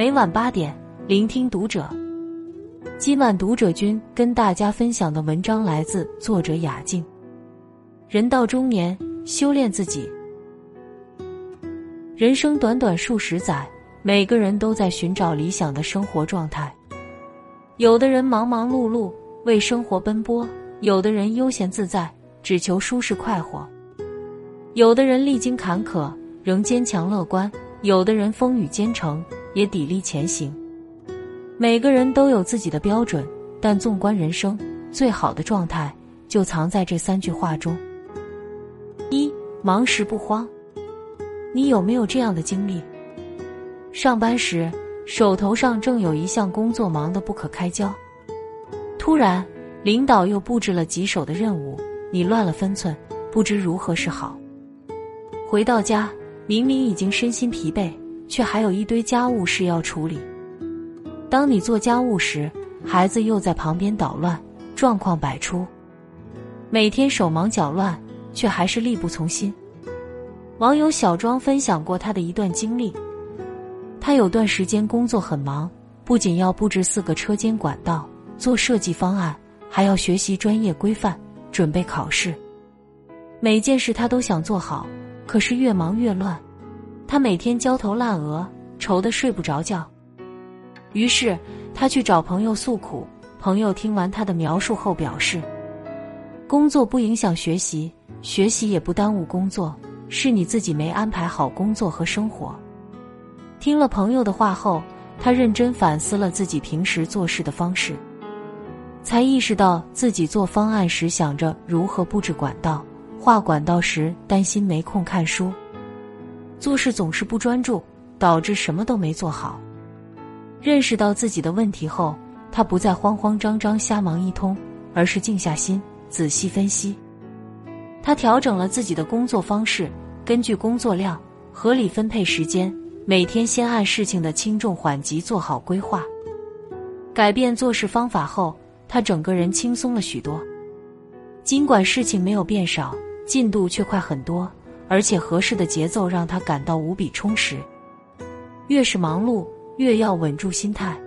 每晚八点，聆听读者。今晚读者君跟大家分享的文章来自作者雅静。人到中年，修炼自己。人生短短数十载，每个人都在寻找理想的生活状态。有的人忙忙碌碌为生活奔波，有的人悠闲自在只求舒适快活，有的人历经坎坷仍坚强乐观，有的人风雨兼程也砥砺前行。每个人都有自己的标准，但纵观人生，最好的状态就藏在这三句话中。一忙时不慌，你有没有这样的经历？上班时手头上正有一项工作忙得不可开交，突然领导又布置了棘手的任务，你乱了分寸，不知如何是好。回到家，明明已经身心疲惫，却还有一堆家务事要处理。当你做家务时，孩子又在旁边捣乱，状况百出，每天手忙脚乱。却还是力不从心。网友小庄分享过他的一段经历：他有段时间工作很忙，不仅要布置四个车间管道、做设计方案，还要学习专业规范、准备考试。每件事他都想做好，可是越忙越乱，他每天焦头烂额，愁得睡不着觉。于是他去找朋友诉苦，朋友听完他的描述后表示：工作不影响学习。学习也不耽误工作，是你自己没安排好工作和生活。听了朋友的话后，他认真反思了自己平时做事的方式，才意识到自己做方案时想着如何布置管道，画管道时担心没空看书，做事总是不专注，导致什么都没做好。认识到自己的问题后，他不再慌慌张张瞎忙一通，而是静下心仔细分析。他调整了自己的工作方式，根据工作量合理分配时间，每天先按事情的轻重缓急做好规划。改变做事方法后，他整个人轻松了许多。尽管事情没有变少，进度却快很多，而且合适的节奏让他感到无比充实。越是忙碌，越要稳住心态，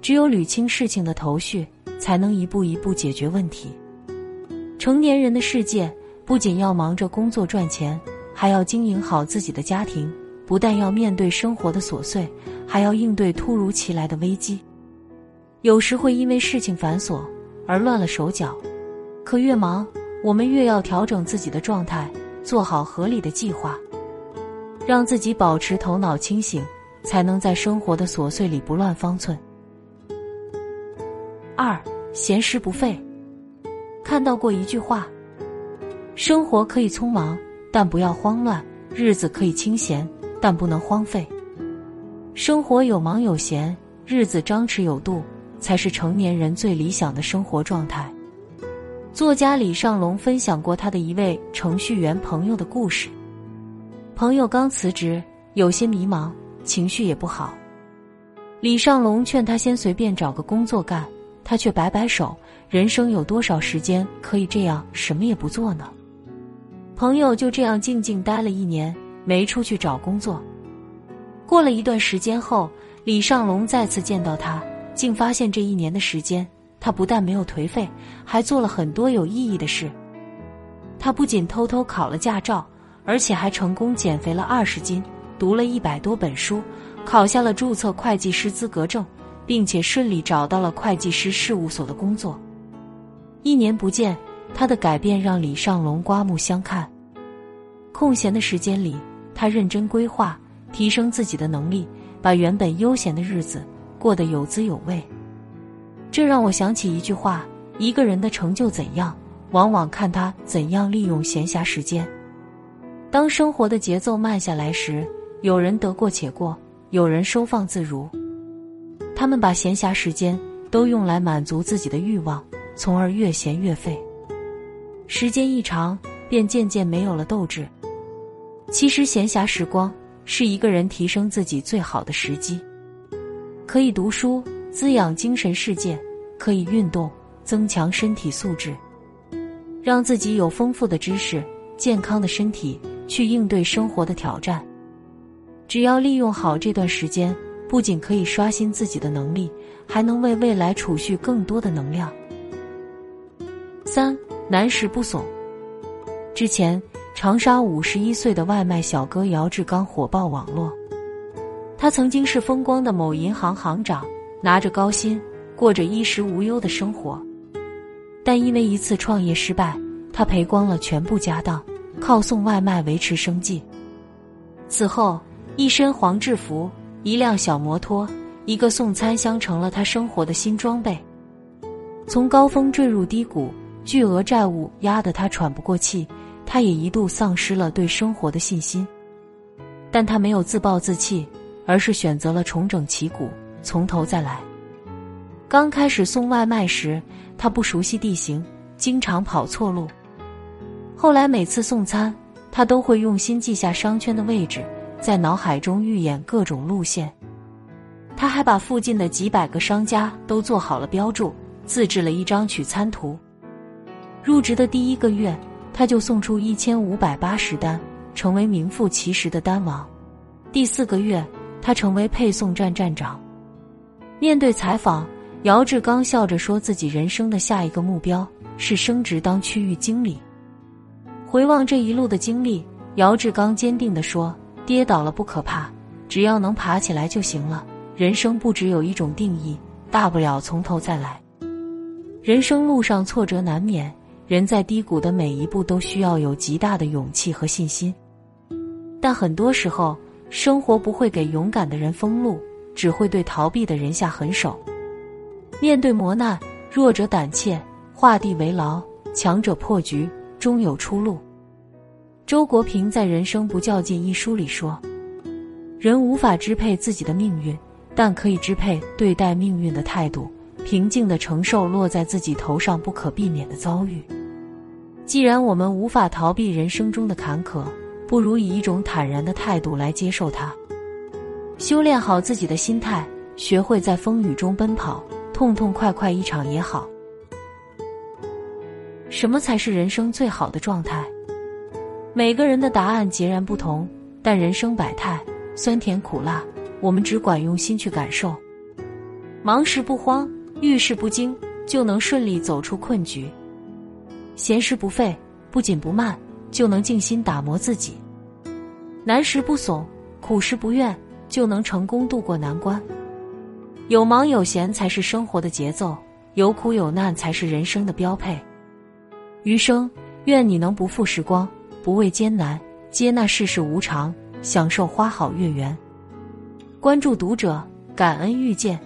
只有捋清事情的头绪，才能一步一步解决问题。成年人的世界。不仅要忙着工作赚钱，还要经营好自己的家庭。不但要面对生活的琐碎，还要应对突如其来的危机。有时会因为事情繁琐而乱了手脚，可越忙，我们越要调整自己的状态，做好合理的计划，让自己保持头脑清醒，才能在生活的琐碎里不乱方寸。二闲时不废，看到过一句话。生活可以匆忙，但不要慌乱；日子可以清闲，但不能荒废。生活有忙有闲，日子张弛有度，才是成年人最理想的生活状态。作家李尚龙分享过他的一位程序员朋友的故事。朋友刚辞职，有些迷茫，情绪也不好。李尚龙劝他先随便找个工作干，他却摆摆手：“人生有多少时间可以这样什么也不做呢？”朋友就这样静静待了一年，没出去找工作。过了一段时间后，李尚龙再次见到他，竟发现这一年的时间，他不但没有颓废，还做了很多有意义的事。他不仅偷偷考了驾照，而且还成功减肥了二十斤，读了一百多本书，考下了注册会计师资格证，并且顺利找到了会计师事务所的工作。一年不见。他的改变让李尚龙刮目相看。空闲的时间里，他认真规划，提升自己的能力，把原本悠闲的日子过得有滋有味。这让我想起一句话：一个人的成就怎样，往往看他怎样利用闲暇时间。当生活的节奏慢下来时，有人得过且过，有人收放自如。他们把闲暇时间都用来满足自己的欲望，从而越闲越废。时间一长，便渐渐没有了斗志。其实，闲暇时光是一个人提升自己最好的时机。可以读书，滋养精神世界；可以运动，增强身体素质，让自己有丰富的知识、健康的身体去应对生活的挑战。只要利用好这段时间，不仅可以刷新自己的能力，还能为未来储蓄更多的能量。三难时不怂。之前长沙五十一岁的外卖小哥姚志刚火爆网络。他曾经是风光的某银行行长，拿着高薪，过着衣食无忧的生活。但因为一次创业失败，他赔光了全部家当，靠送外卖维持生计。此后，一身黄制服，一辆小摩托，一个送餐箱成了他生活的新装备。从高峰坠入低谷。巨额债务压得他喘不过气，他也一度丧失了对生活的信心。但他没有自暴自弃，而是选择了重整旗鼓，从头再来。刚开始送外卖时，他不熟悉地形，经常跑错路。后来每次送餐，他都会用心记下商圈的位置，在脑海中预演各种路线。他还把附近的几百个商家都做好了标注，自制了一张取餐图。入职的第一个月，他就送出一千五百八十单，成为名副其实的单王。第四个月，他成为配送站站长。面对采访，姚志刚笑着说自己人生的下一个目标是升职当区域经理。回望这一路的经历，姚志刚坚定地说：“跌倒了不可怕，只要能爬起来就行了。人生不只有一种定义，大不了从头再来。人生路上挫折难免。”人在低谷的每一步都需要有极大的勇气和信心，但很多时候，生活不会给勇敢的人封路，只会对逃避的人下狠手。面对磨难，弱者胆怯，画地为牢；强者破局，终有出路。周国平在《人生不较劲》一书里说：“人无法支配自己的命运，但可以支配对待命运的态度，平静的承受落在自己头上不可避免的遭遇。”既然我们无法逃避人生中的坎坷，不如以一种坦然的态度来接受它。修炼好自己的心态，学会在风雨中奔跑，痛痛快快一场也好。什么才是人生最好的状态？每个人的答案截然不同，但人生百态，酸甜苦辣，我们只管用心去感受。忙时不慌，遇事不惊，就能顺利走出困局。闲时不废，不紧不慢，就能静心打磨自己；难时不怂，苦时不怨，就能成功度过难关。有忙有闲才是生活的节奏，有苦有难才是人生的标配。余生，愿你能不负时光，不畏艰难，接纳世事无常，享受花好月圆。关注读者，感恩遇见。